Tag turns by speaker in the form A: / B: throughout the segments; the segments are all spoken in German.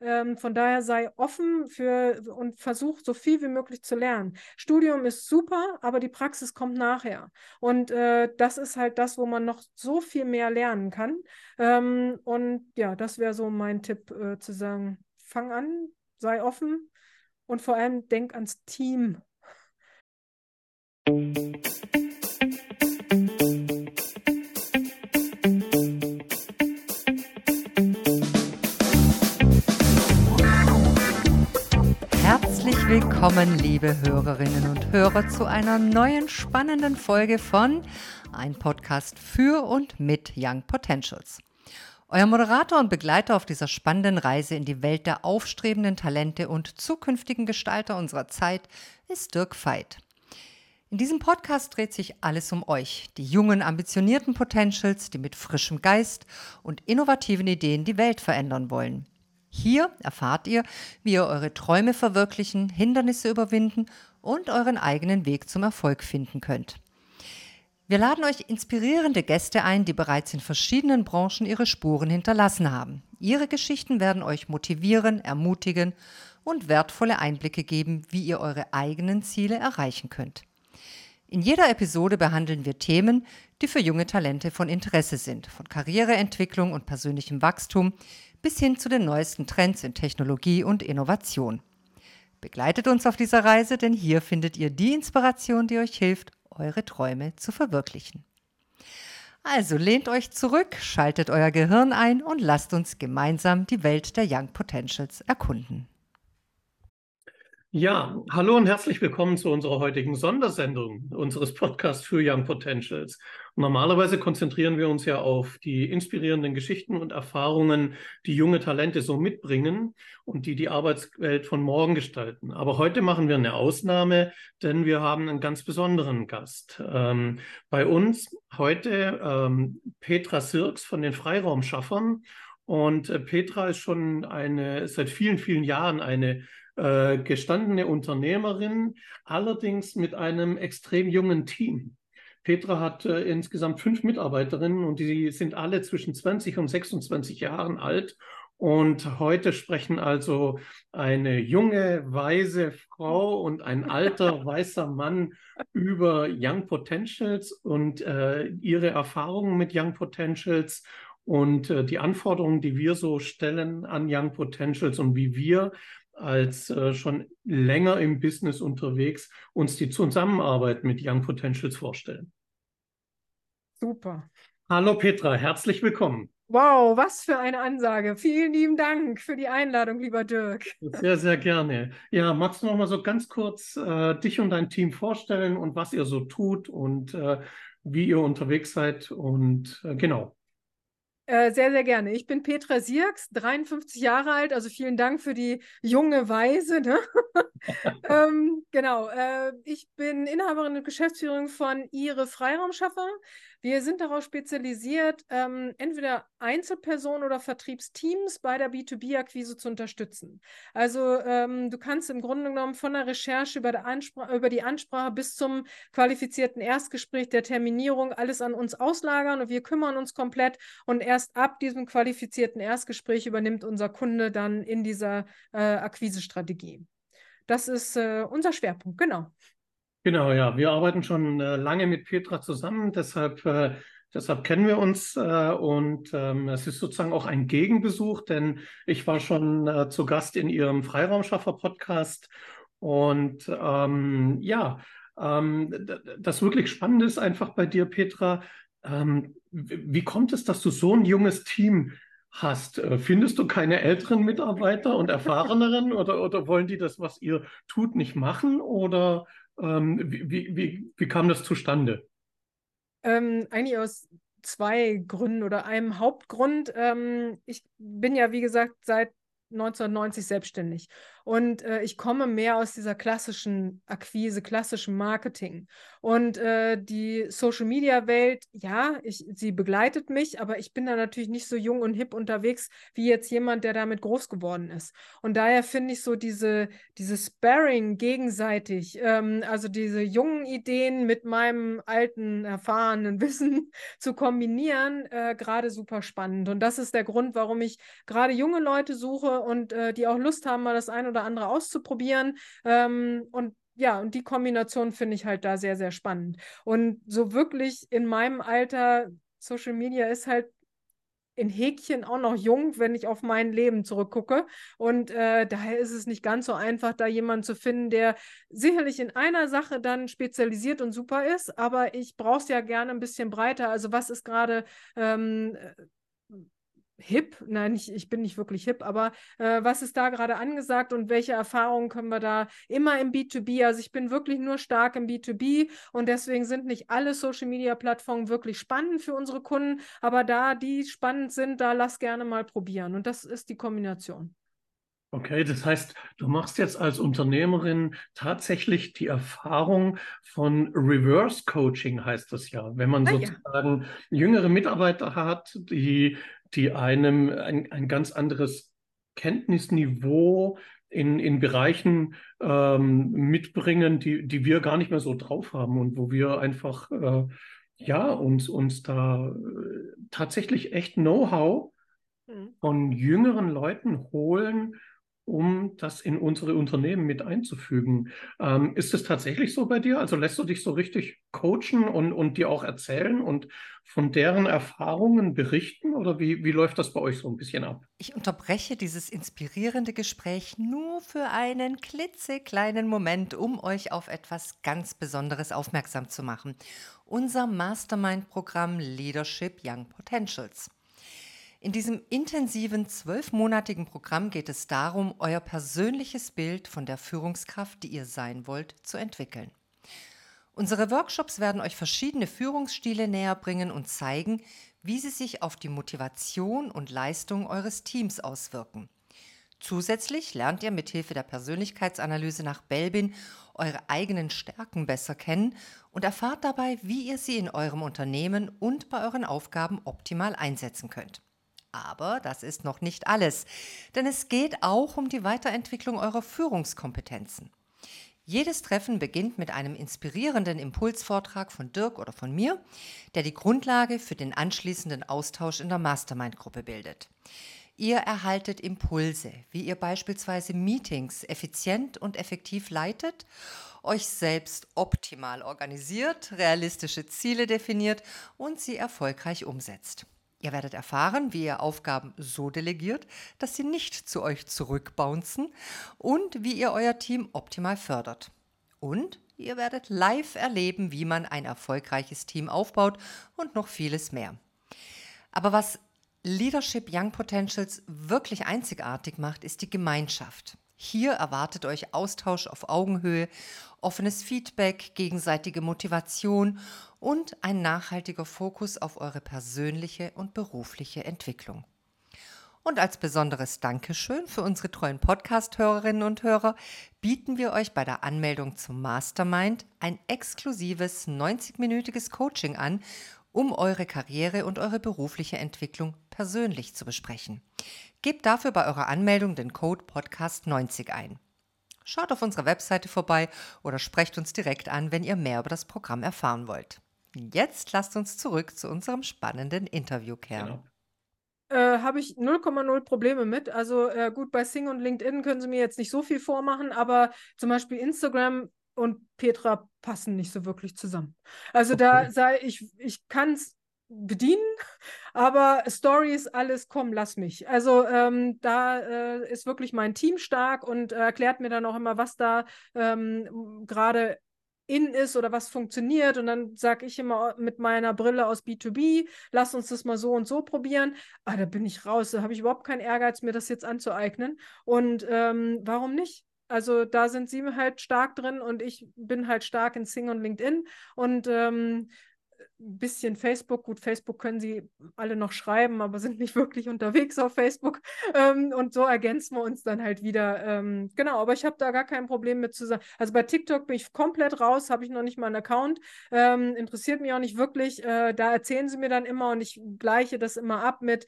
A: Ähm, von daher sei offen für und versuch so viel wie möglich zu lernen. Studium ist super, aber die Praxis kommt nachher. Und äh, das ist halt das, wo man noch so viel mehr lernen kann. Ähm, und ja, das wäre so mein Tipp äh, zu sagen, fang an, sei offen und vor allem denk ans Team.
B: Willkommen, liebe Hörerinnen und Hörer, zu einer neuen spannenden Folge von Ein Podcast für und mit Young Potentials. Euer Moderator und Begleiter auf dieser spannenden Reise in die Welt der aufstrebenden Talente und zukünftigen Gestalter unserer Zeit ist Dirk Veit. In diesem Podcast dreht sich alles um euch, die jungen, ambitionierten Potentials, die mit frischem Geist und innovativen Ideen die Welt verändern wollen. Hier erfahrt ihr, wie ihr eure Träume verwirklichen, Hindernisse überwinden und euren eigenen Weg zum Erfolg finden könnt. Wir laden euch inspirierende Gäste ein, die bereits in verschiedenen Branchen ihre Spuren hinterlassen haben. Ihre Geschichten werden euch motivieren, ermutigen und wertvolle Einblicke geben, wie ihr eure eigenen Ziele erreichen könnt. In jeder Episode behandeln wir Themen, die für junge Talente von Interesse sind, von Karriereentwicklung und persönlichem Wachstum bis hin zu den neuesten Trends in Technologie und Innovation. Begleitet uns auf dieser Reise, denn hier findet ihr die Inspiration, die euch hilft, eure Träume zu verwirklichen. Also lehnt euch zurück, schaltet euer Gehirn ein und lasst uns gemeinsam die Welt der Young Potentials erkunden.
C: Ja, hallo und herzlich willkommen zu unserer heutigen Sondersendung unseres Podcasts für Young Potentials. Normalerweise konzentrieren wir uns ja auf die inspirierenden Geschichten und Erfahrungen, die junge Talente so mitbringen und die die Arbeitswelt von morgen gestalten. Aber heute machen wir eine Ausnahme, denn wir haben einen ganz besonderen Gast. Ähm, bei uns heute ähm, Petra Sirks von den Freiraumschaffern. Und äh, Petra ist schon eine, seit vielen, vielen Jahren eine äh, gestandene Unternehmerin, allerdings mit einem extrem jungen Team. Petra hat äh, insgesamt fünf Mitarbeiterinnen und die sind alle zwischen 20 und 26 Jahren alt. Und heute sprechen also eine junge, weise Frau und ein alter, weißer Mann über Young Potentials und äh, ihre Erfahrungen mit Young Potentials und äh, die Anforderungen, die wir so stellen an Young Potentials und wie wir als äh, schon länger im Business unterwegs uns die Zusammenarbeit mit Young Potentials vorstellen.
A: Super.
C: Hallo Petra, herzlich willkommen.
A: Wow, was für eine Ansage. Vielen lieben Dank für die Einladung, lieber Dirk.
C: Sehr, sehr gerne. Ja, magst du noch mal so ganz kurz äh, dich und dein Team vorstellen und was ihr so tut und äh, wie ihr unterwegs seid und äh, genau.
A: Äh, sehr, sehr gerne. Ich bin Petra Sierks, 53 Jahre alt, also vielen Dank für die junge Weise. Ne? ähm, genau, äh, ich bin Inhaberin und Geschäftsführerin von Ihre Freiraumschaffer. Wir sind darauf spezialisiert, ähm, entweder Einzelpersonen oder Vertriebsteams bei der B2B-Akquise zu unterstützen. Also ähm, du kannst im Grunde genommen von der Recherche über, der über die Ansprache bis zum qualifizierten Erstgespräch der Terminierung alles an uns auslagern und wir kümmern uns komplett und erst ab diesem qualifizierten Erstgespräch übernimmt unser Kunde dann in dieser äh, Akquisestrategie. Das ist äh, unser Schwerpunkt, genau.
C: Genau, ja. Wir arbeiten schon äh, lange mit Petra zusammen, deshalb, äh, deshalb kennen wir uns äh, und ähm, es ist sozusagen auch ein Gegenbesuch, denn ich war schon äh, zu Gast in ihrem Freiraumschaffer-Podcast und ähm, ja, ähm, das wirklich Spannende ist einfach bei dir, Petra, ähm, wie kommt es, dass du so ein junges Team hast? Äh, findest du keine älteren Mitarbeiter und erfahreneren oder, oder wollen die das, was ihr tut, nicht machen oder ähm, wie, wie, wie, kam das zustande?
A: Ähm, eigentlich aus zwei Gründen oder einem Hauptgrund. Ähm, ich bin ja, wie gesagt, seit 1990 selbstständig. Und äh, ich komme mehr aus dieser klassischen Akquise, klassischen Marketing. Und äh, die Social-Media-Welt, ja, ich, sie begleitet mich, aber ich bin da natürlich nicht so jung und hip unterwegs wie jetzt jemand, der damit groß geworden ist. Und daher finde ich so diese, diese Sparring gegenseitig, ähm, also diese jungen Ideen mit meinem alten, erfahrenen Wissen zu kombinieren, äh, gerade super spannend. Und das ist der Grund, warum ich gerade junge Leute suche und äh, die auch Lust haben, mal das ein oder andere auszuprobieren. Ähm, und ja, und die Kombination finde ich halt da sehr, sehr spannend. Und so wirklich in meinem Alter, Social Media ist halt in Häkchen auch noch jung, wenn ich auf mein Leben zurückgucke. Und äh, daher ist es nicht ganz so einfach, da jemanden zu finden, der sicherlich in einer Sache dann spezialisiert und super ist, aber ich brauche es ja gerne ein bisschen breiter. Also was ist gerade ähm, hip? Nein, ich, ich bin nicht wirklich hip, aber äh, was ist da gerade angesagt und welche Erfahrungen können wir da immer im B2B? Also ich bin wirklich nur stark im B2B und deswegen sind nicht alle Social Media Plattformen wirklich spannend für unsere Kunden, aber da die spannend sind, da lass gerne mal probieren und das ist die Kombination.
C: Okay, das heißt, du machst jetzt als Unternehmerin tatsächlich die Erfahrung von Reverse Coaching, heißt das ja. Wenn man ah, sozusagen ja. jüngere Mitarbeiter hat, die die einem ein, ein ganz anderes Kenntnisniveau in, in Bereichen ähm, mitbringen, die, die wir gar nicht mehr so drauf haben und wo wir einfach äh, ja uns, uns da äh, tatsächlich echt Know-how mhm. von jüngeren Leuten holen, um das in unsere Unternehmen mit einzufügen. Ähm, ist es tatsächlich so bei dir? Also lässt du dich so richtig coachen und, und dir auch erzählen und von deren Erfahrungen berichten? Oder wie, wie läuft das bei euch so ein bisschen ab?
B: Ich unterbreche dieses inspirierende Gespräch nur für einen klitzekleinen Moment, um euch auf etwas ganz Besonderes aufmerksam zu machen. Unser Mastermind-Programm Leadership Young Potentials. In diesem intensiven zwölfmonatigen Programm geht es darum, euer persönliches Bild von der Führungskraft, die ihr sein wollt, zu entwickeln. Unsere Workshops werden euch verschiedene Führungsstile näher bringen und zeigen, wie sie sich auf die Motivation und Leistung eures Teams auswirken. Zusätzlich lernt ihr mithilfe der Persönlichkeitsanalyse nach Belbin eure eigenen Stärken besser kennen und erfahrt dabei, wie ihr sie in eurem Unternehmen und bei euren Aufgaben optimal einsetzen könnt. Aber das ist noch nicht alles, denn es geht auch um die Weiterentwicklung eurer Führungskompetenzen. Jedes Treffen beginnt mit einem inspirierenden Impulsvortrag von Dirk oder von mir, der die Grundlage für den anschließenden Austausch in der Mastermind-Gruppe bildet. Ihr erhaltet Impulse, wie ihr beispielsweise Meetings effizient und effektiv leitet, euch selbst optimal organisiert, realistische Ziele definiert und sie erfolgreich umsetzt. Ihr werdet erfahren, wie ihr Aufgaben so delegiert, dass sie nicht zu euch zurückbouncen und wie ihr euer Team optimal fördert. Und ihr werdet live erleben, wie man ein erfolgreiches Team aufbaut und noch vieles mehr. Aber was Leadership Young Potentials wirklich einzigartig macht, ist die Gemeinschaft. Hier erwartet euch Austausch auf Augenhöhe, offenes Feedback, gegenseitige Motivation und ein nachhaltiger Fokus auf eure persönliche und berufliche Entwicklung. Und als besonderes Dankeschön für unsere treuen Podcast-Hörerinnen und Hörer bieten wir euch bei der Anmeldung zum Mastermind ein exklusives 90-minütiges Coaching an, um eure Karriere und eure berufliche Entwicklung persönlich zu besprechen. Gebt dafür bei eurer Anmeldung den Code Podcast90 ein. Schaut auf unserer Webseite vorbei oder sprecht uns direkt an, wenn ihr mehr über das Programm erfahren wollt. Jetzt lasst uns zurück zu unserem spannenden Interviewkern. Genau.
A: Äh, Habe ich 0,0 Probleme mit. Also äh, gut, bei Sing und LinkedIn können Sie mir jetzt nicht so viel vormachen, aber zum Beispiel Instagram und Petra passen nicht so wirklich zusammen. Also okay. da sei ich, ich kann es bedienen, aber Stories, alles, komm, lass mich. Also ähm, da äh, ist wirklich mein Team stark und äh, erklärt mir dann auch immer, was da ähm, gerade in ist oder was funktioniert. Und dann sage ich immer mit meiner Brille aus B2B, lass uns das mal so und so probieren. Ah, da bin ich raus, da habe ich überhaupt keinen Ehrgeiz, mir das jetzt anzueignen. Und ähm, warum nicht? Also da sind sie halt stark drin und ich bin halt stark in Sing und LinkedIn. Und ähm, bisschen Facebook. Gut, Facebook können sie alle noch schreiben, aber sind nicht wirklich unterwegs auf Facebook. Ähm, und so ergänzen wir uns dann halt wieder. Ähm, genau, aber ich habe da gar kein Problem mit zusammen. Also bei TikTok bin ich komplett raus, habe ich noch nicht mal einen Account. Ähm, interessiert mich auch nicht wirklich. Äh, da erzählen sie mir dann immer und ich gleiche das immer ab mit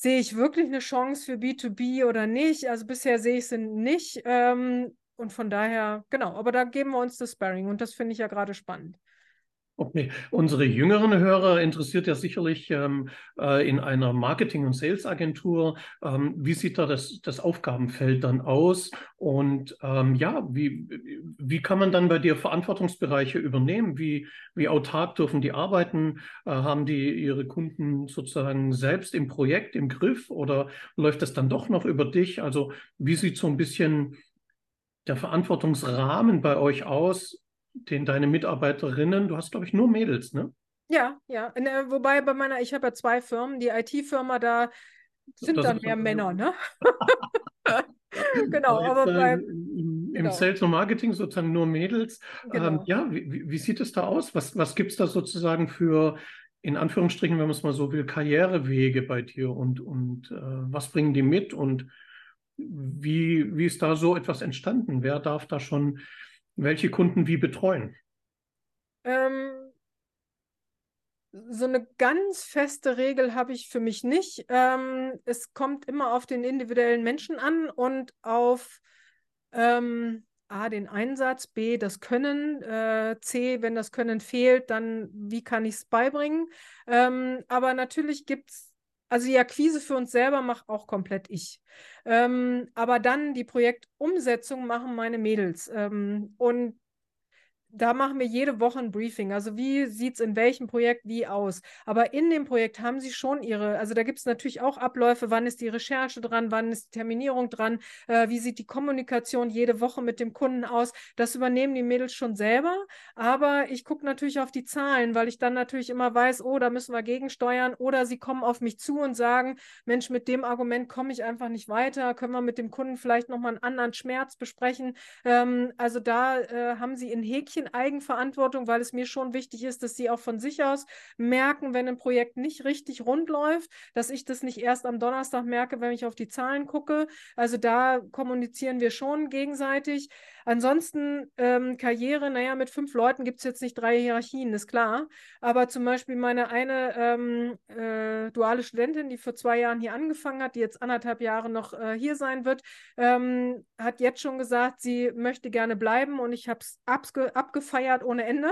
A: sehe ich wirklich eine Chance für B2B oder nicht? Also bisher sehe ich sie nicht. Ähm, und von daher, genau, aber da geben wir uns das Sparring und das finde ich ja gerade spannend.
C: Okay, unsere jüngeren Hörer interessiert ja sicherlich ähm, äh, in einer Marketing- und Sales-Agentur, ähm, wie sieht da das, das Aufgabenfeld dann aus? Und ähm, ja, wie, wie kann man dann bei dir Verantwortungsbereiche übernehmen? Wie, wie autark dürfen die arbeiten? Äh, haben die ihre Kunden sozusagen selbst im Projekt im Griff oder läuft das dann doch noch über dich? Also wie sieht so ein bisschen der Verantwortungsrahmen bei euch aus? Den deine Mitarbeiterinnen, du hast, glaube ich, nur Mädels, ne?
A: Ja, ja. Ne, wobei bei meiner, ich habe ja zwei Firmen, die IT-Firma, da sind das dann mehr Männer, ne?
C: genau, aber, aber bei, im, genau. Sales und Marketing sozusagen nur Mädels. Ähm, genau. Ähm, ja, wie, wie, sieht es da aus? Was, was gibt es da sozusagen für, in Anführungsstrichen, wenn man es mal so will, Karrierewege bei dir und, und äh, was bringen die mit und wie, wie ist da so etwas entstanden? Wer darf da schon welche Kunden wie betreuen?
A: Ähm, so eine ganz feste Regel habe ich für mich nicht. Ähm, es kommt immer auf den individuellen Menschen an und auf ähm, A, den Einsatz, B, das Können, äh, C, wenn das Können fehlt, dann wie kann ich es beibringen. Ähm, aber natürlich gibt es also die Akquise für uns selber mache auch komplett ich. Ähm, aber dann die Projektumsetzung machen meine Mädels. Ähm, und da machen wir jede Woche ein Briefing. Also wie sieht es in welchem Projekt wie aus? Aber in dem Projekt haben sie schon ihre, also da gibt es natürlich auch Abläufe, wann ist die Recherche dran, wann ist die Terminierung dran, äh, wie sieht die Kommunikation jede Woche mit dem Kunden aus. Das übernehmen die Mädels schon selber. Aber ich gucke natürlich auf die Zahlen, weil ich dann natürlich immer weiß, oh, da müssen wir gegensteuern. Oder sie kommen auf mich zu und sagen, Mensch, mit dem Argument komme ich einfach nicht weiter. Können wir mit dem Kunden vielleicht nochmal einen anderen Schmerz besprechen? Ähm, also da äh, haben sie in Häkchen Eigenverantwortung, weil es mir schon wichtig ist, dass sie auch von sich aus merken, wenn ein Projekt nicht richtig rund läuft, dass ich das nicht erst am Donnerstag merke, wenn ich auf die Zahlen gucke. Also da kommunizieren wir schon gegenseitig. Ansonsten ähm, Karriere, naja, mit fünf Leuten gibt es jetzt nicht drei Hierarchien, ist klar. Aber zum Beispiel meine eine ähm, äh, duale Studentin, die vor zwei Jahren hier angefangen hat, die jetzt anderthalb Jahre noch äh, hier sein wird, ähm, hat jetzt schon gesagt, sie möchte gerne bleiben und ich habe es abgefeiert ohne Ende.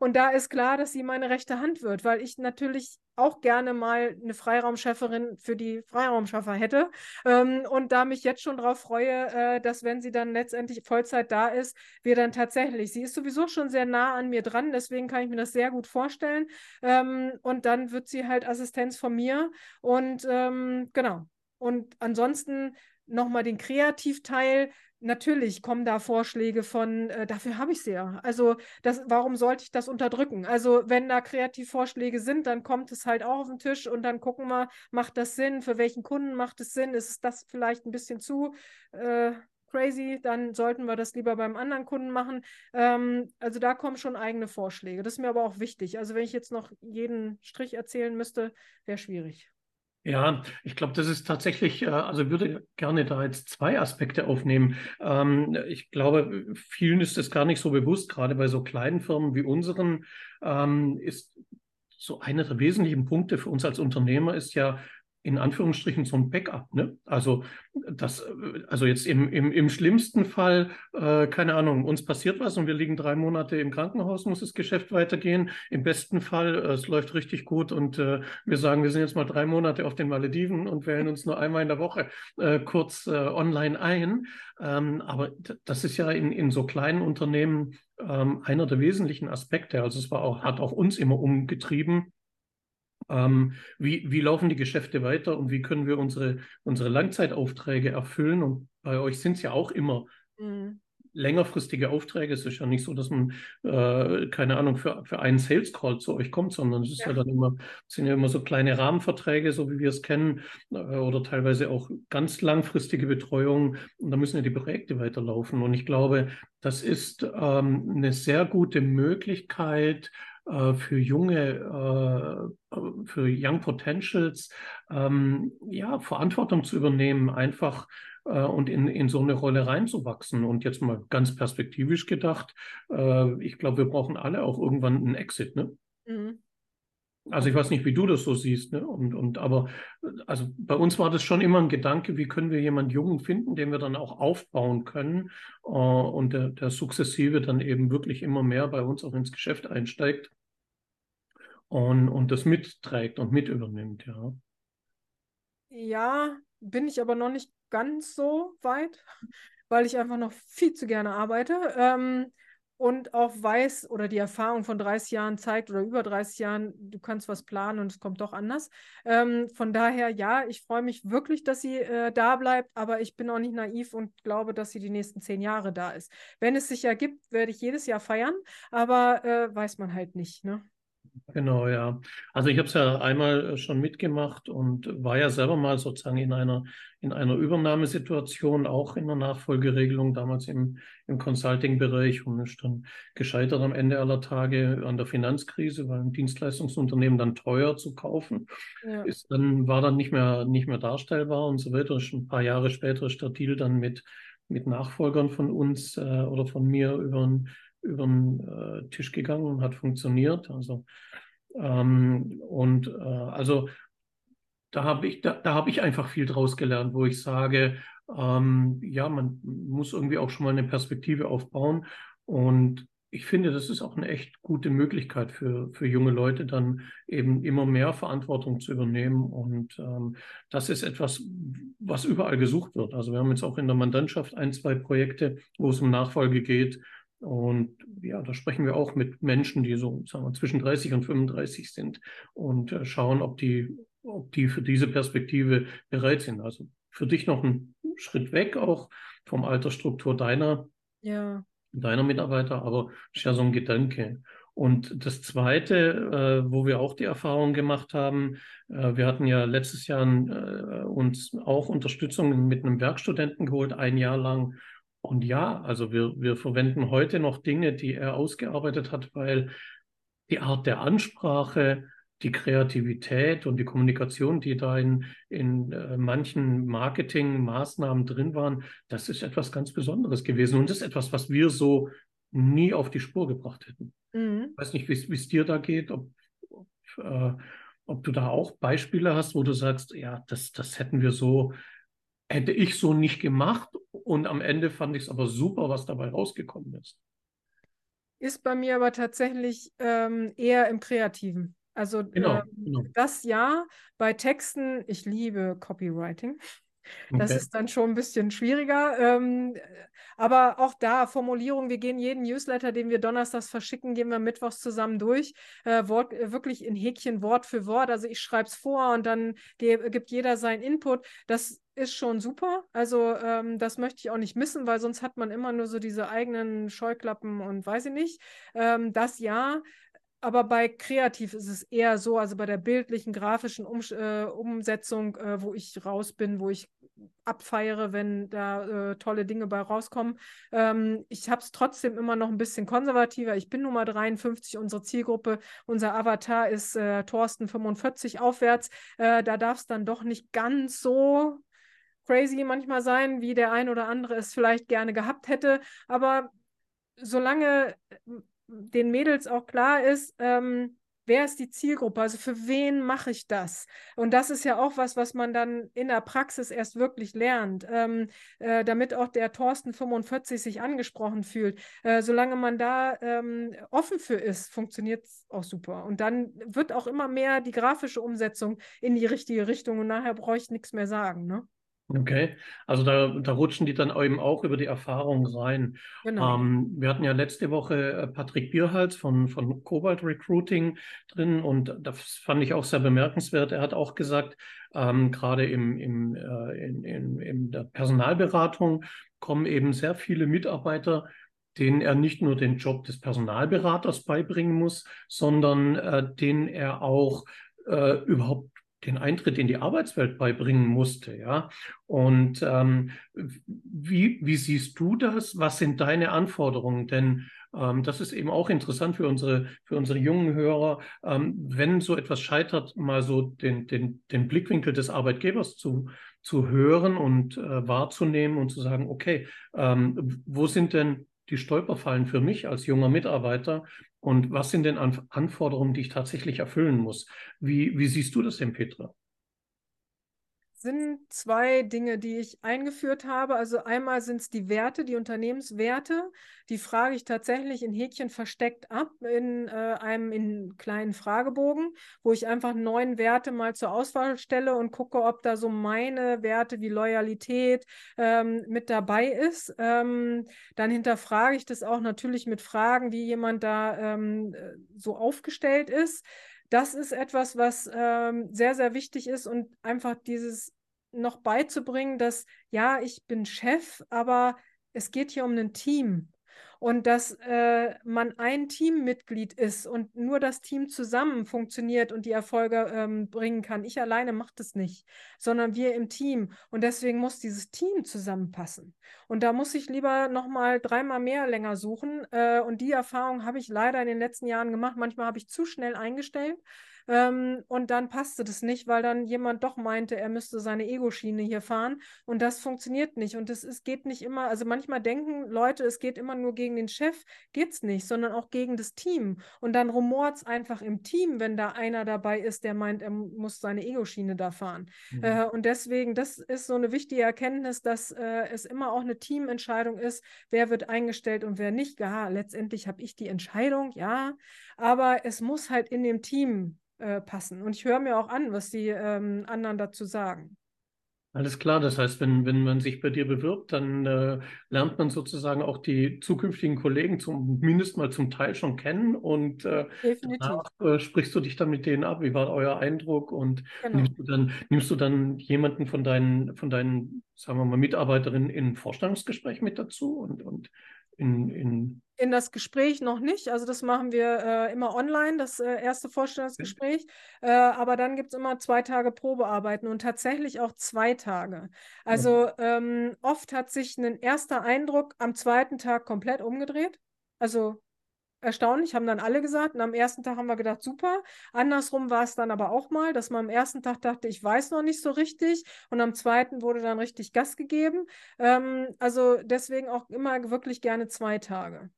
A: Und da ist klar, dass sie meine rechte Hand wird, weil ich natürlich auch gerne mal eine Freiraumschefferin für die Freiraumschaffer hätte. Ähm, und da mich jetzt schon darauf freue, äh, dass wenn sie dann letztendlich Vollzeit da ist, wir dann tatsächlich, sie ist sowieso schon sehr nah an mir dran, deswegen kann ich mir das sehr gut vorstellen. Ähm, und dann wird sie halt Assistenz von mir. Und ähm, genau. Und ansonsten nochmal den Kreativteil natürlich kommen da Vorschläge von, äh, dafür habe ich sie ja. Also das, warum sollte ich das unterdrücken? Also wenn da Kreativvorschläge sind, dann kommt es halt auch auf den Tisch und dann gucken wir, macht das Sinn? Für welchen Kunden macht es Sinn? Ist das vielleicht ein bisschen zu äh, crazy? Dann sollten wir das lieber beim anderen Kunden machen. Ähm, also da kommen schon eigene Vorschläge. Das ist mir aber auch wichtig. Also wenn ich jetzt noch jeden Strich erzählen müsste, wäre schwierig.
C: Ja, ich glaube, das ist tatsächlich, äh, also würde gerne da jetzt zwei Aspekte aufnehmen. Ähm, ich glaube, vielen ist es gar nicht so bewusst, gerade bei so kleinen Firmen wie unseren, ähm, ist so einer der wesentlichen Punkte für uns als Unternehmer ist ja in Anführungsstrichen so ein Backup. Ne? Also das, also jetzt im, im, im schlimmsten Fall, äh, keine Ahnung, uns passiert was und wir liegen drei Monate im Krankenhaus, muss das Geschäft weitergehen. Im besten Fall, äh, es läuft richtig gut und äh, wir sagen, wir sind jetzt mal drei Monate auf den Malediven und wählen uns nur einmal in der Woche äh, kurz äh, online ein. Ähm, aber das ist ja in, in so kleinen Unternehmen ähm, einer der wesentlichen Aspekte. Also es war auch, hat auch uns immer umgetrieben ähm, wie, wie laufen die Geschäfte weiter und wie können wir unsere, unsere Langzeitaufträge erfüllen? Und bei euch sind es ja auch immer mhm. längerfristige Aufträge. Es ist ja nicht so, dass man, äh, keine Ahnung, für, für einen Sales Call zu euch kommt, sondern es ist ja, ja dann immer, sind ja immer so kleine Rahmenverträge, so wie wir es kennen, äh, oder teilweise auch ganz langfristige Betreuung. Und da müssen ja die Projekte weiterlaufen. Und ich glaube, das ist ähm, eine sehr gute Möglichkeit, für junge, äh, für Young Potentials, ähm, ja, Verantwortung zu übernehmen, einfach äh, und in, in so eine Rolle reinzuwachsen. Und jetzt mal ganz perspektivisch gedacht, äh, ich glaube, wir brauchen alle auch irgendwann einen Exit, ne? Mhm. Also ich weiß nicht, wie du das so siehst, ne? Und, und aber also bei uns war das schon immer ein Gedanke, wie können wir jemanden Jungen finden, den wir dann auch aufbauen können äh, und der, der sukzessive dann eben wirklich immer mehr bei uns auch ins Geschäft einsteigt und, und das mitträgt und mit übernimmt, ja.
A: Ja, bin ich aber noch nicht ganz so weit, weil ich einfach noch viel zu gerne arbeite. Ähm, und auch weiß oder die Erfahrung von 30 Jahren zeigt oder über 30 Jahren, du kannst was planen und es kommt doch anders. Ähm, von daher, ja, ich freue mich wirklich, dass sie äh, da bleibt, aber ich bin auch nicht naiv und glaube, dass sie die nächsten zehn Jahre da ist. Wenn es sich ergibt, werde ich jedes Jahr feiern, aber äh, weiß man halt nicht. Ne?
C: Genau, ja. Also ich habe es ja einmal äh, schon mitgemacht und war ja selber mal sozusagen in einer, in einer Übernahmesituation, auch in der Nachfolgeregelung, damals im, im Consulting-Bereich und ist dann gescheitert am Ende aller Tage an der Finanzkrise, weil ein Dienstleistungsunternehmen dann teuer zu kaufen ja. ist, dann war dann nicht mehr, nicht mehr darstellbar und so weiter. Schon ein paar Jahre später ist der Deal dann mit, mit Nachfolgern von uns äh, oder von mir über ein über den äh, Tisch gegangen und hat funktioniert. Also ähm, und äh, also da habe ich da, da habe ich einfach viel draus gelernt, wo ich sage, ähm, ja, man muss irgendwie auch schon mal eine Perspektive aufbauen und ich finde, das ist auch eine echt gute Möglichkeit für, für junge Leute, dann eben immer mehr Verantwortung zu übernehmen. Und ähm, das ist etwas, was überall gesucht wird. Also wir haben jetzt auch in der Mandantschaft ein, zwei Projekte, wo es um Nachfolge geht. Und ja, da sprechen wir auch mit Menschen, die so sagen wir, zwischen 30 und 35 sind und äh, schauen, ob die, ob die für diese Perspektive bereit sind. Also für dich noch ein Schritt weg auch vom Altersstruktur deiner, ja. deiner Mitarbeiter, aber ist ja so ein Gedanke. Und das Zweite, äh, wo wir auch die Erfahrung gemacht haben, äh, wir hatten ja letztes Jahr äh, uns auch Unterstützung mit einem Werkstudenten geholt, ein Jahr lang und ja, also wir, wir verwenden heute noch Dinge, die er ausgearbeitet hat, weil die Art der Ansprache, die Kreativität und die Kommunikation, die da in, in äh, manchen Marketingmaßnahmen drin waren, das ist etwas ganz Besonderes gewesen. Und das ist etwas, was wir so nie auf die Spur gebracht hätten. Mhm. Ich weiß nicht, wie es dir da geht, ob, ob, äh, ob du da auch Beispiele hast, wo du sagst, ja, das, das hätten wir so hätte ich so nicht gemacht und am Ende fand ich es aber super, was dabei rausgekommen ist.
A: Ist bei mir aber tatsächlich ähm, eher im Kreativen. Also genau, ähm, genau. das ja, bei Texten, ich liebe Copywriting. Das okay. ist dann schon ein bisschen schwieriger. Ähm, aber auch da Formulierung, wir gehen jeden Newsletter, den wir donnerstags verschicken, gehen wir mittwochs zusammen durch. Äh, Wort, äh, wirklich in Häkchen Wort für Wort. Also ich schreibe es vor und dann gibt jeder seinen Input. Das ist schon super. Also ähm, das möchte ich auch nicht missen, weil sonst hat man immer nur so diese eigenen Scheuklappen und weiß ich nicht. Ähm, das ja, aber bei kreativ ist es eher so, also bei der bildlichen, grafischen um, äh, Umsetzung, äh, wo ich raus bin, wo ich abfeiere, wenn da äh, tolle Dinge bei rauskommen. Ähm, ich habe es trotzdem immer noch ein bisschen konservativer. Ich bin Nummer 53, unsere Zielgruppe, unser Avatar ist äh, Thorsten 45 aufwärts. Äh, da darf es dann doch nicht ganz so crazy manchmal sein, wie der ein oder andere es vielleicht gerne gehabt hätte. Aber solange den Mädels auch klar ist, ähm, wer ist die Zielgruppe, also für wen mache ich das? Und das ist ja auch was, was man dann in der Praxis erst wirklich lernt, ähm, äh, damit auch der Thorsten 45 sich angesprochen fühlt. Äh, solange man da ähm, offen für ist, funktioniert es auch super. Und dann wird auch immer mehr die grafische Umsetzung in die richtige Richtung und nachher brauche ich nichts mehr sagen. Ne?
C: Okay, also da, da rutschen die dann eben auch über die Erfahrung rein. Genau. Ähm, wir hatten ja letzte Woche äh, Patrick Bierhals von, von Cobalt Recruiting drin und das fand ich auch sehr bemerkenswert. Er hat auch gesagt, ähm, gerade im, im, äh, in, in, in der Personalberatung kommen eben sehr viele Mitarbeiter, denen er nicht nur den Job des Personalberaters beibringen muss, sondern äh, denen er auch äh, überhaupt den Eintritt in die Arbeitswelt beibringen musste, ja. Und ähm, wie, wie siehst du das? Was sind deine Anforderungen? Denn ähm, das ist eben auch interessant für unsere, für unsere jungen Hörer, ähm, wenn so etwas scheitert, mal so den, den, den Blickwinkel des Arbeitgebers zu, zu hören und äh, wahrzunehmen und zu sagen, okay, ähm, wo sind denn die Stolperfallen für mich als junger Mitarbeiter und was sind denn An Anforderungen, die ich tatsächlich erfüllen muss? Wie, wie siehst du das denn, Petra?
A: Sind zwei Dinge, die ich eingeführt habe. Also einmal sind es die Werte, die Unternehmenswerte. Die frage ich tatsächlich in Häkchen versteckt ab in äh, einem in kleinen Fragebogen, wo ich einfach neun Werte mal zur Auswahl stelle und gucke, ob da so meine Werte wie Loyalität ähm, mit dabei ist. Ähm, dann hinterfrage ich das auch natürlich mit Fragen, wie jemand da ähm, äh, so aufgestellt ist das ist etwas, was ähm, sehr, sehr wichtig ist und einfach dieses noch beizubringen, dass ja, ich bin Chef, aber es geht hier um ein Team und dass äh, man ein Teammitglied ist und nur das Team zusammen funktioniert und die Erfolge ähm, bringen kann. Ich alleine mache das nicht, sondern wir im Team. Und deswegen muss dieses Team zusammenpassen. Und da muss ich lieber noch mal dreimal mehr länger suchen. Äh, und die Erfahrung habe ich leider in den letzten Jahren gemacht. Manchmal habe ich zu schnell eingestellt ähm, und dann passte das nicht, weil dann jemand doch meinte, er müsste seine Ego-Schiene hier fahren. Und das funktioniert nicht. Und es, es geht nicht immer, also manchmal denken Leute, es geht immer nur gegen den Chef, geht es nicht, sondern auch gegen das Team. Und dann rumort es einfach im Team, wenn da einer dabei ist, der meint, er muss seine Ego-Schiene da fahren. Mhm. Äh, und deswegen, das ist so eine wichtige Erkenntnis, dass äh, es immer auch eine Teamentscheidung ist, wer wird eingestellt und wer nicht. Ja, letztendlich habe ich die Entscheidung, ja, aber es muss halt in dem Team äh, passen. Und ich höre mir auch an, was die ähm, anderen dazu sagen.
C: Alles klar, das heißt, wenn, wenn man sich bei dir bewirbt, dann äh, lernt man sozusagen auch die zukünftigen Kollegen zumindest mal zum Teil schon kennen und äh, danach äh, sprichst du dich dann mit denen ab. Wie war euer Eindruck? Und genau. nimmst, du dann, nimmst du dann jemanden von deinen, von deinen, sagen wir mal, Mitarbeiterinnen in ein Vorstellungsgespräch mit dazu und, und in, in
A: in das Gespräch noch nicht. Also das machen wir äh, immer online, das äh, erste Vorstellungsgespräch. Äh, aber dann gibt es immer zwei Tage Probearbeiten und tatsächlich auch zwei Tage. Also ähm, oft hat sich ein erster Eindruck am zweiten Tag komplett umgedreht. Also erstaunlich, haben dann alle gesagt. Und am ersten Tag haben wir gedacht, super. Andersrum war es dann aber auch mal, dass man am ersten Tag dachte, ich weiß noch nicht so richtig. Und am zweiten wurde dann richtig Gas gegeben. Ähm, also deswegen auch immer wirklich gerne zwei Tage.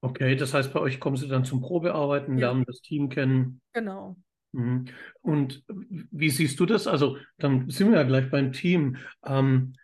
C: Okay, das heißt, bei euch kommen sie dann zum Probearbeiten, ja. lernen das Team kennen.
A: Genau.
C: Mhm. Und wie siehst du das? Also, dann sind wir ja gleich beim Team. Ähm,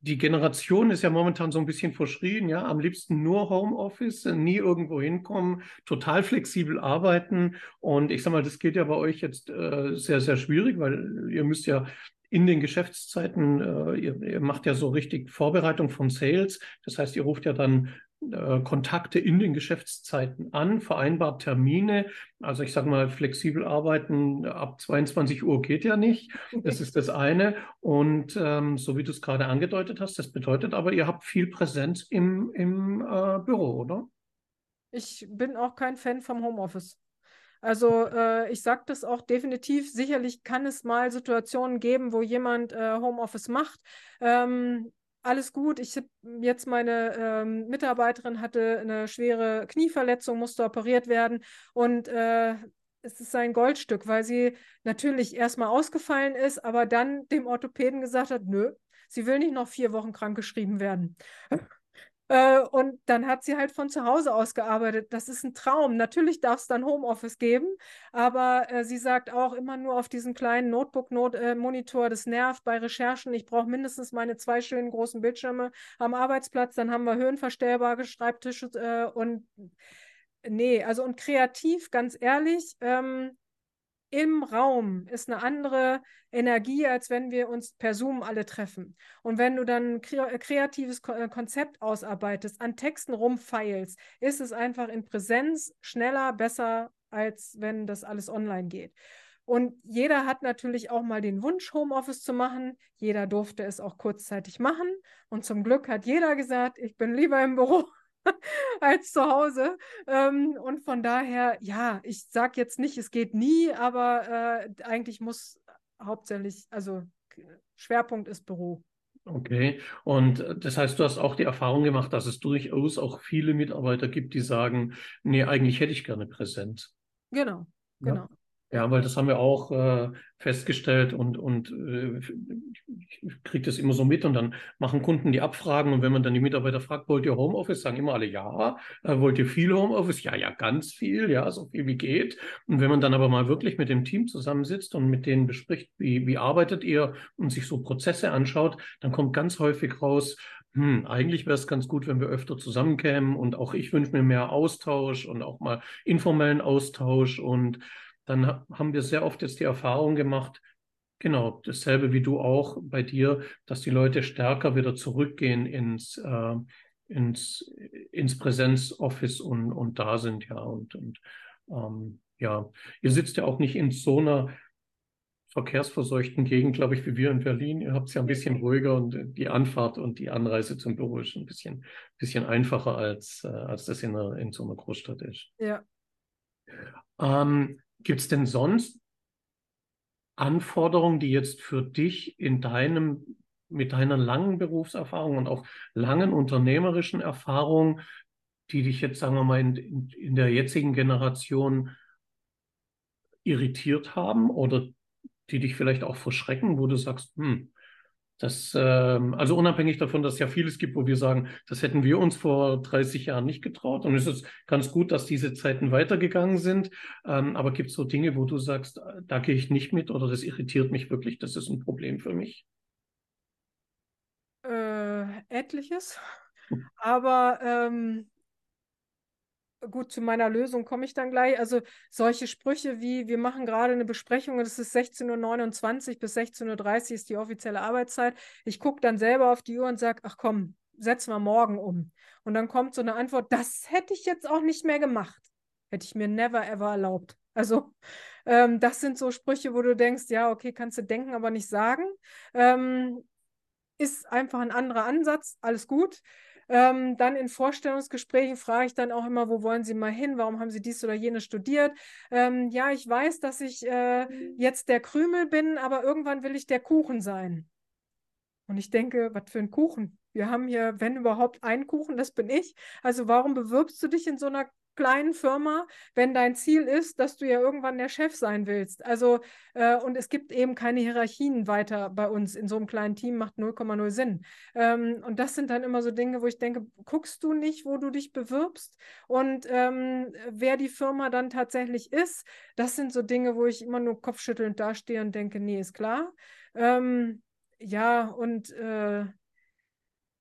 C: die Generation ist ja momentan so ein bisschen verschrien, ja, am liebsten nur Homeoffice, nie irgendwo hinkommen, total flexibel arbeiten. Und ich sag mal, das geht ja bei euch jetzt äh, sehr, sehr schwierig, weil ihr müsst ja in den Geschäftszeiten, äh, ihr, ihr, macht ja so richtig Vorbereitung von Sales. Das heißt, ihr ruft ja dann äh, Kontakte in den Geschäftszeiten an, vereinbart Termine. Also ich sage mal, flexibel arbeiten ab 22 Uhr geht ja nicht. Das ist das eine. Und ähm, so wie du es gerade angedeutet hast, das bedeutet aber, ihr habt viel Präsenz im, im äh, Büro, oder?
A: Ich bin auch kein Fan vom Homeoffice. Also äh, ich sage das auch definitiv. Sicherlich kann es mal Situationen geben, wo jemand äh, Homeoffice macht. Ähm, alles gut. Ich habe jetzt meine ähm, Mitarbeiterin hatte eine schwere Knieverletzung, musste operiert werden und äh, es ist ein Goldstück, weil sie natürlich erstmal ausgefallen ist, aber dann dem Orthopäden gesagt hat, nö, sie will nicht noch vier Wochen krankgeschrieben werden. Äh, und dann hat sie halt von zu Hause aus gearbeitet. Das ist ein Traum. Natürlich darf es dann Homeoffice geben, aber äh, sie sagt auch immer nur auf diesen kleinen Notebook-Monitor, äh, das nervt bei Recherchen. Ich brauche mindestens meine zwei schönen großen Bildschirme am Arbeitsplatz. Dann haben wir höhenverstellbare Schreibtische äh, und nee, also und kreativ, ganz ehrlich, ähm, im Raum ist eine andere Energie, als wenn wir uns per Zoom alle treffen. Und wenn du dann ein kreatives äh, Konzept ausarbeitest, an Texten rumfeilst, ist es einfach in Präsenz schneller, besser, als wenn das alles online geht. Und jeder hat natürlich auch mal den Wunsch, Homeoffice zu machen. Jeder durfte es auch kurzzeitig machen. Und zum Glück hat jeder gesagt, ich bin lieber im Büro als zu Hause. Ähm, und von daher, ja, ich sage jetzt nicht, es geht nie, aber äh, eigentlich muss hauptsächlich, also Schwerpunkt ist Büro.
C: Okay, und äh, das heißt, du hast auch die Erfahrung gemacht, dass es durchaus auch viele Mitarbeiter gibt, die sagen, nee, eigentlich hätte ich gerne Präsenz.
A: Genau, genau. Ja?
C: Ja, weil das haben wir auch äh, festgestellt und, und äh, ich kriege das immer so mit und dann machen Kunden die Abfragen und wenn man dann die Mitarbeiter fragt, wollt ihr Homeoffice, sagen immer alle ja. Äh, wollt ihr viel Homeoffice? Ja, ja, ganz viel, ja, so viel wie geht. Und wenn man dann aber mal wirklich mit dem Team zusammensitzt und mit denen bespricht, wie, wie arbeitet ihr und sich so Prozesse anschaut, dann kommt ganz häufig raus, hm, eigentlich wäre es ganz gut, wenn wir öfter zusammenkämen und auch ich wünsche mir mehr Austausch und auch mal informellen Austausch und dann haben wir sehr oft jetzt die Erfahrung gemacht, genau, dasselbe wie du auch bei dir, dass die Leute stärker wieder zurückgehen ins, äh, ins, ins Präsenzoffice und, und da sind, ja. Und, und ähm, ja, ihr sitzt ja auch nicht in so einer verkehrsverseuchten Gegend, glaube ich, wie wir in Berlin. Ihr habt es ja ein bisschen ruhiger und die Anfahrt und die Anreise zum Büro ist ein bisschen, bisschen einfacher, als, äh, als das in, einer, in so einer Großstadt ist.
A: Ja.
C: Ähm, Gibt es denn sonst Anforderungen, die jetzt für dich in deinem, mit deiner langen Berufserfahrung und auch langen unternehmerischen Erfahrung, die dich jetzt, sagen wir mal, in, in, in der jetzigen Generation irritiert haben oder die dich vielleicht auch verschrecken, wo du sagst, hm, das, ähm, also unabhängig davon, dass es ja vieles gibt, wo wir sagen, das hätten wir uns vor 30 Jahren nicht getraut. Und es ist ganz gut, dass diese Zeiten weitergegangen sind. Ähm, aber gibt es so Dinge, wo du sagst, da gehe ich nicht mit oder das irritiert mich wirklich, das ist ein Problem für mich?
A: Äh, etliches. Aber ähm, gut, zu meiner Lösung komme ich dann gleich. Also solche Sprüche wie, wir machen gerade eine Besprechung und es ist 16.29 Uhr bis 16.30 Uhr ist die offizielle Arbeitszeit. Ich gucke dann selber auf die Uhr und sage, ach komm, setzen wir morgen um. Und dann kommt so eine Antwort, das hätte ich jetzt auch nicht mehr gemacht. Hätte ich mir never ever erlaubt. Also ähm, das sind so Sprüche, wo du denkst, ja, okay, kannst du denken, aber nicht sagen. Ähm, ist einfach ein anderer Ansatz, alles gut. Ähm, dann in Vorstellungsgesprächen frage ich dann auch immer, wo wollen Sie mal hin? Warum haben Sie dies oder jenes studiert? Ähm, ja, ich weiß, dass ich äh, jetzt der Krümel bin, aber irgendwann will ich der Kuchen sein. Und ich denke, was für ein Kuchen? Wir haben hier, wenn überhaupt, einen Kuchen, das bin ich. Also warum bewirbst du dich in so einer kleinen Firma, wenn dein Ziel ist, dass du ja irgendwann der Chef sein willst. Also, äh, und es gibt eben keine Hierarchien weiter bei uns. In so einem kleinen Team macht 0,0 Sinn. Ähm, und das sind dann immer so Dinge, wo ich denke, guckst du nicht, wo du dich bewirbst und ähm, wer die Firma dann tatsächlich ist. Das sind so Dinge, wo ich immer nur kopfschüttelnd dastehe und denke, nee, ist klar. Ähm, ja, und äh,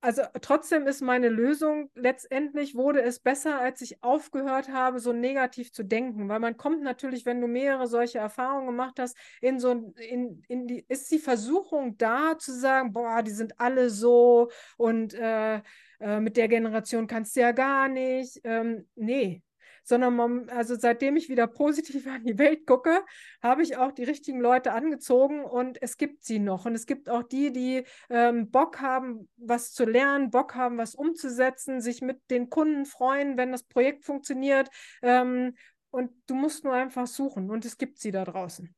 A: also trotzdem ist meine Lösung, letztendlich wurde es besser, als ich aufgehört habe, so negativ zu denken, weil man kommt natürlich, wenn du mehrere solche Erfahrungen gemacht hast, in so in, in die, ist die Versuchung da zu sagen, boah, die sind alle so und äh, äh, mit der Generation kannst du ja gar nicht. Ähm, nee, sondern man, also seitdem ich wieder positiv an die Welt gucke, habe ich auch die richtigen Leute angezogen und es gibt sie noch. Und es gibt auch die, die ähm, Bock haben, was zu lernen, Bock haben, was umzusetzen, sich mit den Kunden freuen, wenn das Projekt funktioniert. Ähm, und du musst nur einfach suchen und es gibt sie da draußen.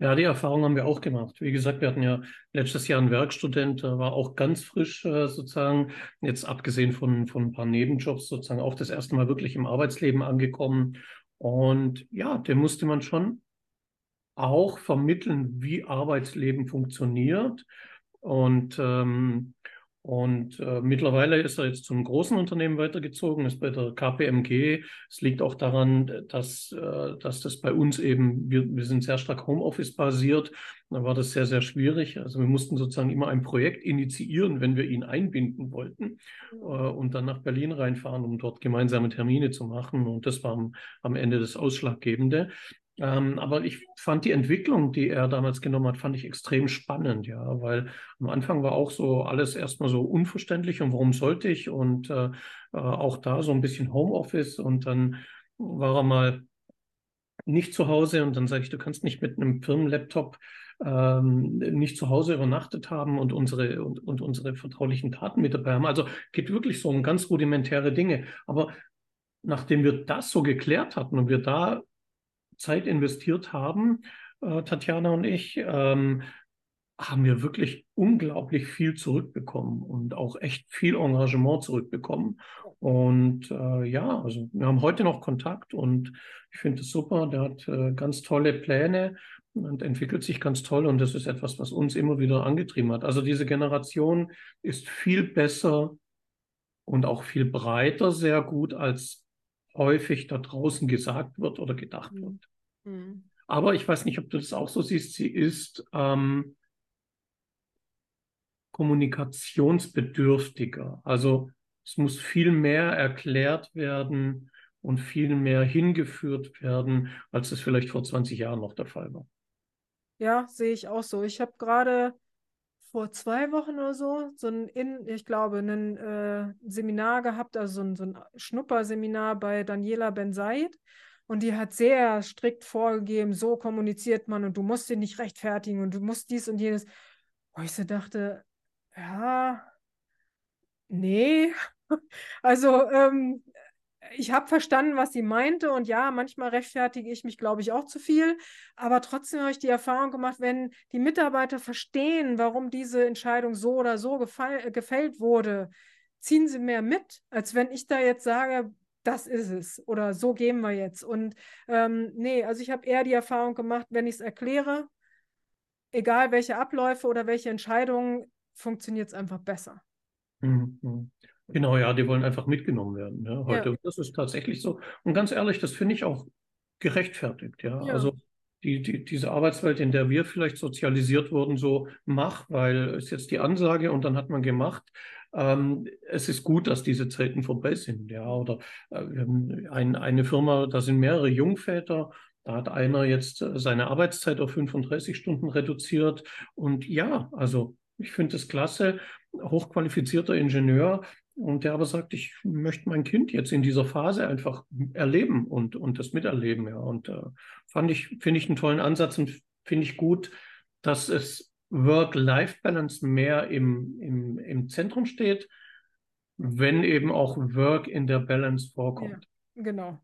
C: Ja, die Erfahrung haben wir auch gemacht. Wie gesagt, wir hatten ja letztes Jahr einen Werkstudent, der war auch ganz frisch äh, sozusagen, jetzt abgesehen von, von ein paar Nebenjobs sozusagen auch das erste Mal wirklich im Arbeitsleben angekommen. Und ja, dem musste man schon auch vermitteln, wie Arbeitsleben funktioniert. Und ähm, und äh, mittlerweile ist er jetzt zum großen Unternehmen weitergezogen, ist bei der KPMG. Es liegt auch daran, dass, äh, dass das bei uns eben, wir, wir sind sehr stark Homeoffice basiert. Da war das sehr, sehr schwierig. Also wir mussten sozusagen immer ein Projekt initiieren, wenn wir ihn einbinden wollten äh, und dann nach Berlin reinfahren, um dort gemeinsame Termine zu machen. Und das war am, am Ende das Ausschlaggebende. Ähm, aber ich fand die Entwicklung, die er damals genommen hat, fand ich extrem spannend, ja, weil am Anfang war auch so alles erstmal so unverständlich und warum sollte ich und äh, äh, auch da so ein bisschen Homeoffice und dann war er mal nicht zu Hause und dann sage ich, du kannst nicht mit einem Firmenlaptop ähm, nicht zu Hause übernachtet haben und unsere, und, und unsere vertraulichen Daten mit dabei haben. Also geht wirklich so um ganz rudimentäre Dinge. Aber nachdem wir das so geklärt hatten und wir da Zeit investiert haben, äh, Tatjana und ich, ähm, haben wir wirklich unglaublich viel zurückbekommen und auch echt viel Engagement zurückbekommen. Und äh, ja, also wir haben heute noch Kontakt und ich finde es super. Der hat äh, ganz tolle Pläne und entwickelt sich ganz toll. Und das ist etwas, was uns immer wieder angetrieben hat. Also diese Generation ist viel besser und auch viel breiter sehr gut, als häufig da draußen gesagt wird oder gedacht mhm. wird. Mhm. Aber ich weiß nicht, ob du das auch so siehst. Sie ist ähm, kommunikationsbedürftiger. Also es muss viel mehr erklärt werden und viel mehr hingeführt werden, als es vielleicht vor 20 Jahren noch der Fall war.
A: Ja, sehe ich auch so. Ich habe gerade vor zwei Wochen oder so so ein, in, ich glaube, ein äh, Seminar gehabt, also so ein, so ein Schnupperseminar bei Daniela Ben Said. Und die hat sehr strikt vorgegeben, so kommuniziert man und du musst dich nicht rechtfertigen und du musst dies und jenes. Wo ich so dachte, ja, nee. Also ähm, ich habe verstanden, was sie meinte und ja, manchmal rechtfertige ich mich, glaube ich, auch zu viel. Aber trotzdem habe ich die Erfahrung gemacht, wenn die Mitarbeiter verstehen, warum diese Entscheidung so oder so gefall, gefällt wurde, ziehen sie mehr mit, als wenn ich da jetzt sage, das ist es oder so gehen wir jetzt. Und ähm, nee, also ich habe eher die Erfahrung gemacht, wenn ich es erkläre, egal welche Abläufe oder welche Entscheidungen, funktioniert es einfach besser.
C: Mhm, mhm. Genau, ja, die wollen einfach mitgenommen werden ja, heute. Ja. Das ist tatsächlich so. Und ganz ehrlich, das finde ich auch gerechtfertigt. Ja, ja. also die, die, diese Arbeitswelt, in der wir vielleicht sozialisiert wurden, so mach, weil es jetzt die Ansage und dann hat man gemacht. Ähm, es ist gut, dass diese Zeiten vorbei sind. Ja, oder äh, ein, eine Firma, da sind mehrere Jungväter da hat einer jetzt äh, seine Arbeitszeit auf 35 Stunden reduziert. Und ja, also ich finde es klasse, hochqualifizierter Ingenieur, und der aber sagt, ich möchte mein Kind jetzt in dieser Phase einfach erleben und, und das miterleben. Ja. Und äh, fand ich, finde ich einen tollen Ansatz und finde ich gut, dass es Work-Life-Balance mehr im, im, im Zentrum steht, wenn eben auch Work in der Balance vorkommt.
A: Ja, genau.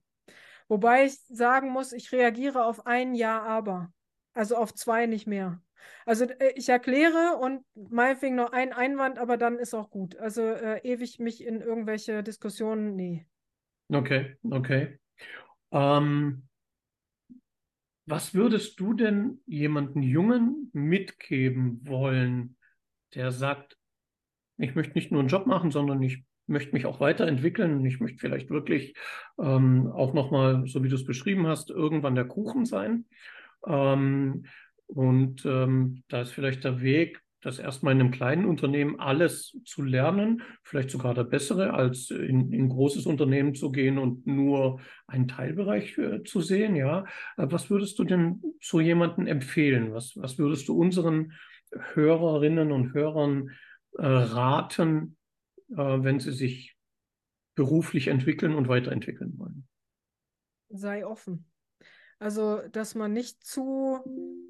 A: Wobei ich sagen muss, ich reagiere auf ein Ja, aber. Also auf zwei nicht mehr. Also äh, ich erkläre und meinetwegen noch ein Einwand, aber dann ist auch gut. Also äh, ewig mich in irgendwelche Diskussionen, nee.
C: Okay, okay. Ähm, was würdest du denn jemanden Jungen mitgeben wollen, der sagt, ich möchte nicht nur einen Job machen, sondern ich möchte mich auch weiterentwickeln. Ich möchte vielleicht wirklich ähm, auch nochmal, so wie du es beschrieben hast, irgendwann der Kuchen sein. Ähm, und ähm, da ist vielleicht der Weg, das erstmal in einem kleinen Unternehmen alles zu lernen, vielleicht sogar der bessere, als in, in ein großes Unternehmen zu gehen und nur einen Teilbereich äh, zu sehen. Ja, äh, was würdest du denn so jemanden empfehlen? Was, was würdest du unseren Hörerinnen und Hörern äh, raten, äh, wenn sie sich beruflich entwickeln und weiterentwickeln wollen?
A: Sei offen. Also, dass man nicht zu,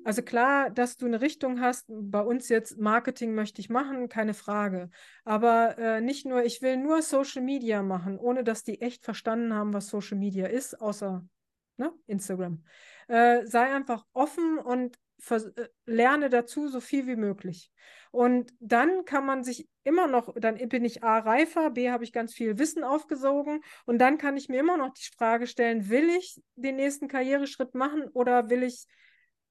A: also klar, dass du eine Richtung hast, bei uns jetzt Marketing möchte ich machen, keine Frage. Aber äh, nicht nur, ich will nur Social Media machen, ohne dass die echt verstanden haben, was Social Media ist, außer ne, Instagram. Äh, sei einfach offen und lerne dazu so viel wie möglich. Und dann kann man sich immer noch, dann bin ich A reifer, B habe ich ganz viel Wissen aufgesogen und dann kann ich mir immer noch die Frage stellen, will ich den nächsten Karriereschritt machen oder will ich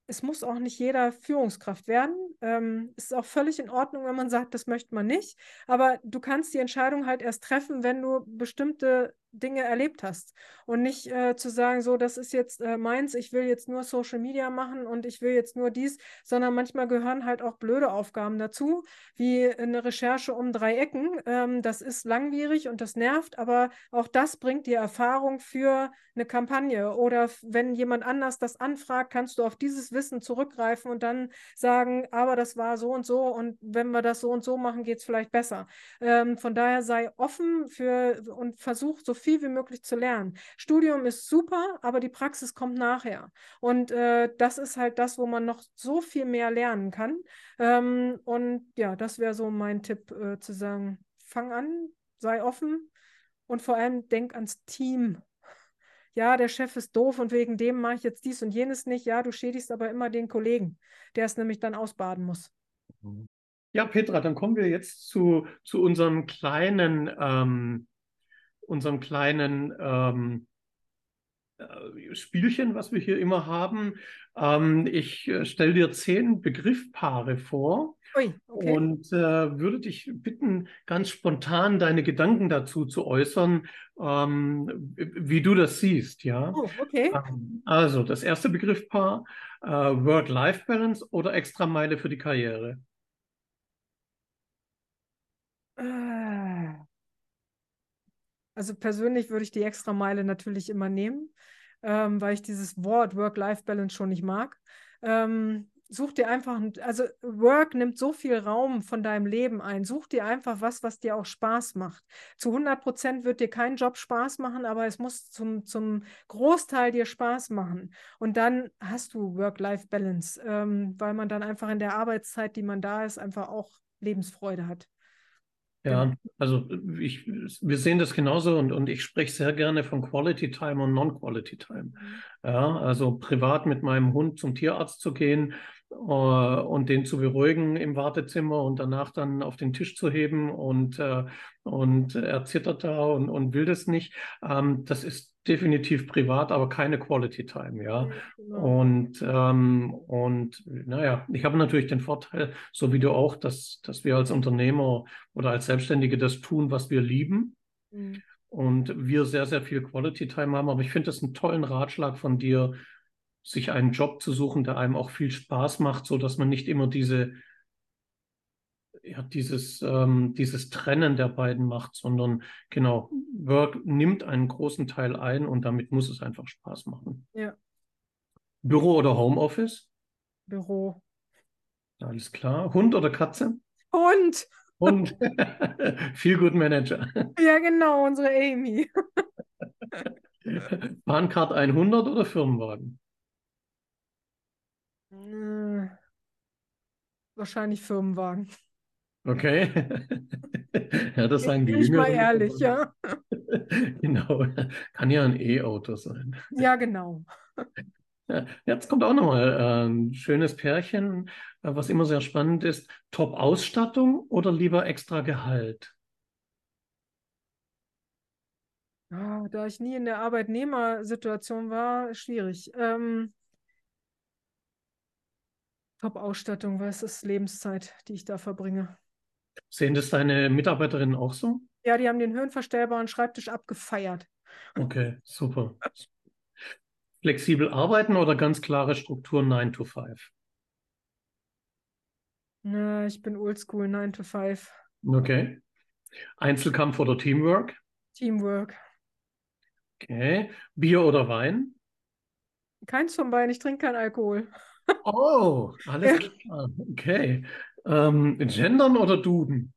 A: es muss auch nicht jeder Führungskraft werden. Ähm, es ist auch völlig in Ordnung, wenn man sagt, das möchte man nicht. Aber du kannst die Entscheidung halt erst treffen, wenn du bestimmte Dinge erlebt hast. Und nicht äh, zu sagen, so, das ist jetzt äh, meins, ich will jetzt nur Social Media machen und ich will jetzt nur dies, sondern manchmal gehören halt auch blöde Aufgaben dazu, wie eine Recherche um drei Ecken. Ähm, das ist langwierig und das nervt, aber auch das bringt dir Erfahrung für eine Kampagne. Oder wenn jemand anders das anfragt, kannst du auf dieses Wissen zurückgreifen und dann sagen, aber das war so und so und wenn wir das so und so machen, geht es vielleicht besser. Ähm, von daher sei offen für und versuch so viel wie möglich zu lernen. Studium ist super, aber die Praxis kommt nachher. Und äh, das ist halt das, wo man noch so viel mehr lernen kann. Ähm, und ja, das wäre so mein Tipp, äh, zu sagen, fang an, sei offen und vor allem denk ans Team ja, der Chef ist doof und wegen dem mache ich jetzt dies und jenes nicht. Ja, du schädigst aber immer den Kollegen, der es nämlich dann ausbaden muss.
C: Ja, Petra, dann kommen wir jetzt zu, zu unserem kleinen, ähm, unserem kleinen ähm, äh, Spielchen, was wir hier immer haben. Ähm, ich äh, stelle dir zehn Begriffpaare vor Ui, okay. und äh, würde dich bitten, ganz spontan deine Gedanken dazu zu äußern, ähm, wie du das siehst. Ja.
A: Oh, okay.
C: Ähm, also das erste Begriffpaar: äh, Work-Life-Balance oder Extrameile für die Karriere.
A: Äh. Also persönlich würde ich die Extrameile natürlich immer nehmen, ähm, weil ich dieses Wort Work-Life-Balance schon nicht mag. Ähm, such dir einfach, also Work nimmt so viel Raum von deinem Leben ein. Such dir einfach was, was dir auch Spaß macht. Zu 100 Prozent wird dir kein Job Spaß machen, aber es muss zum, zum Großteil dir Spaß machen. Und dann hast du Work-Life-Balance, ähm, weil man dann einfach in der Arbeitszeit, die man da ist, einfach auch Lebensfreude hat.
C: Ja, genau. also ich, wir sehen das genauso und, und ich spreche sehr gerne von Quality Time und Non-Quality Time. Mhm. Ja, also privat mit meinem Hund zum Tierarzt zu gehen äh, und den zu beruhigen im Wartezimmer und danach dann auf den Tisch zu heben und, äh, und er zittert da und, und will das nicht. Ähm, das ist definitiv privat, aber keine Quality Time, ja. Genau. Und, ähm, und naja, ich habe natürlich den Vorteil, so wie du auch, dass, dass wir als Unternehmer oder als Selbstständige das tun, was wir lieben. Mhm. Und wir sehr, sehr viel Quality Time haben. Aber ich finde das einen tollen Ratschlag von dir, sich einen Job zu suchen, der einem auch viel Spaß macht, so dass man nicht immer diese ja, dieses, ähm, dieses Trennen der beiden macht, sondern genau, Work nimmt einen großen Teil ein und damit muss es einfach Spaß machen.
A: Ja.
C: Büro oder Homeoffice?
A: Büro.
C: Alles klar. Hund oder Katze?
A: Hund.
C: Hund. Viel gut Manager.
A: Ja, genau, unsere Amy.
C: Bahncard 100 oder Firmenwagen?
A: Wahrscheinlich Firmenwagen.
C: Okay. ja, das sagen die
A: Ich mal ehrlich, ja.
C: genau. Kann ja ein E-Auto sein.
A: Ja, genau.
C: Ja, jetzt kommt auch nochmal ein schönes Pärchen, äh, was immer sehr spannend ist. Top-Ausstattung oder lieber extra Gehalt?
A: Oh, da ich nie in der Arbeitnehmersituation war, schwierig. Ähm, Top-Ausstattung, weil es ist Lebenszeit, die ich da verbringe.
C: Sehen das deine Mitarbeiterinnen auch so?
A: Ja, die haben den höhenverstellbaren Schreibtisch abgefeiert.
C: Okay, super. Flexibel arbeiten oder ganz klare Struktur 9 to 5?
A: Na, ich bin oldschool 9 to 5.
C: Okay. Einzelkampf oder Teamwork?
A: Teamwork.
C: Okay. Bier oder Wein?
A: Keins von beiden, ich trinke keinen Alkohol.
C: Oh, alles klar. Okay. Ähm, gendern oder Duden?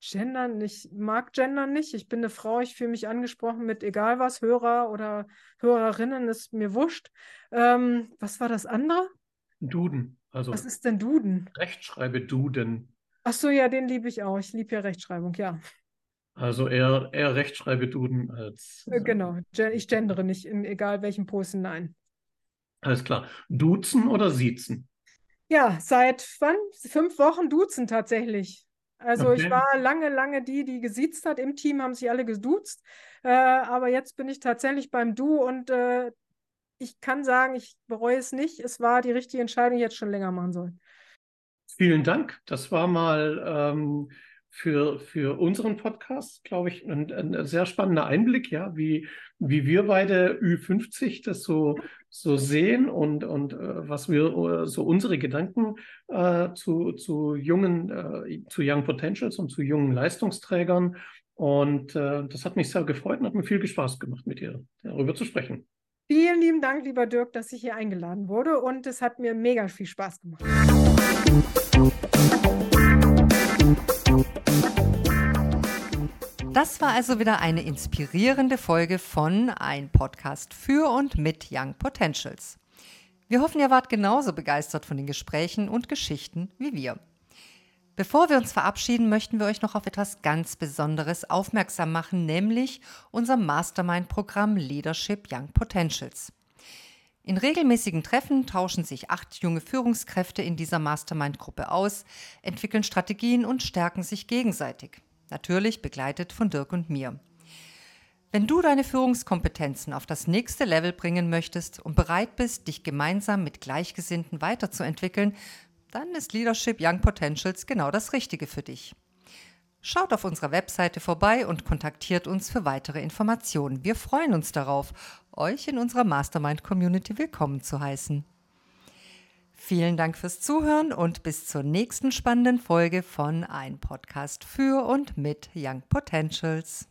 A: Gendern, ich mag Gendern nicht. Ich bin eine Frau, ich fühle mich angesprochen mit egal was, Hörer oder Hörerinnen, ist mir wurscht. Ähm, was war das andere?
C: Duden. Also
A: was ist denn Duden?
C: Rechtschreibe Duden.
A: Ach so, ja, den liebe ich auch. Ich liebe ja Rechtschreibung, ja.
C: Also eher, eher Rechtschreibe Duden als.
A: Äh, genau, ich gendere nicht in egal welchem Posten, nein.
C: Alles klar. Duzen oder siezen?
A: Ja, seit wann? Fünf Wochen duzen tatsächlich. Also okay. ich war lange, lange die, die gesiezt hat. Im Team haben sich alle geduzt. Äh, aber jetzt bin ich tatsächlich beim Du und äh, ich kann sagen, ich bereue es nicht. Es war die richtige Entscheidung, die jetzt schon länger machen soll.
C: Vielen Dank. Das war mal ähm, für, für unseren Podcast, glaube ich, ein, ein, sehr spannender Einblick, ja, wie, wie wir beide Ü50 das so, so sehen und, und äh, was wir äh, so unsere Gedanken äh, zu, zu jungen, äh, zu Young Potentials und zu jungen Leistungsträgern. Und äh, das hat mich sehr gefreut und hat mir viel Spaß gemacht, mit dir darüber zu sprechen.
A: Vielen lieben Dank, lieber Dirk, dass ich hier eingeladen wurde und es hat mir mega viel Spaß gemacht.
B: Das war also wieder eine inspirierende Folge von Ein Podcast für und mit Young Potentials. Wir hoffen, ihr wart genauso begeistert von den Gesprächen und Geschichten wie wir. Bevor wir uns verabschieden, möchten wir euch noch auf etwas ganz Besonderes aufmerksam machen, nämlich unser Mastermind-Programm Leadership Young Potentials. In regelmäßigen Treffen tauschen sich acht junge Führungskräfte in dieser Mastermind-Gruppe aus, entwickeln Strategien und stärken sich gegenseitig. Natürlich begleitet von Dirk und mir. Wenn du deine Führungskompetenzen auf das nächste Level bringen möchtest und bereit bist, dich gemeinsam mit Gleichgesinnten weiterzuentwickeln, dann ist Leadership Young Potentials genau das Richtige für dich. Schaut auf unserer Webseite vorbei und kontaktiert uns für weitere Informationen. Wir freuen uns darauf, euch in unserer Mastermind Community willkommen zu heißen. Vielen Dank fürs Zuhören und bis zur nächsten spannenden Folge von Ein Podcast für und mit Young Potentials.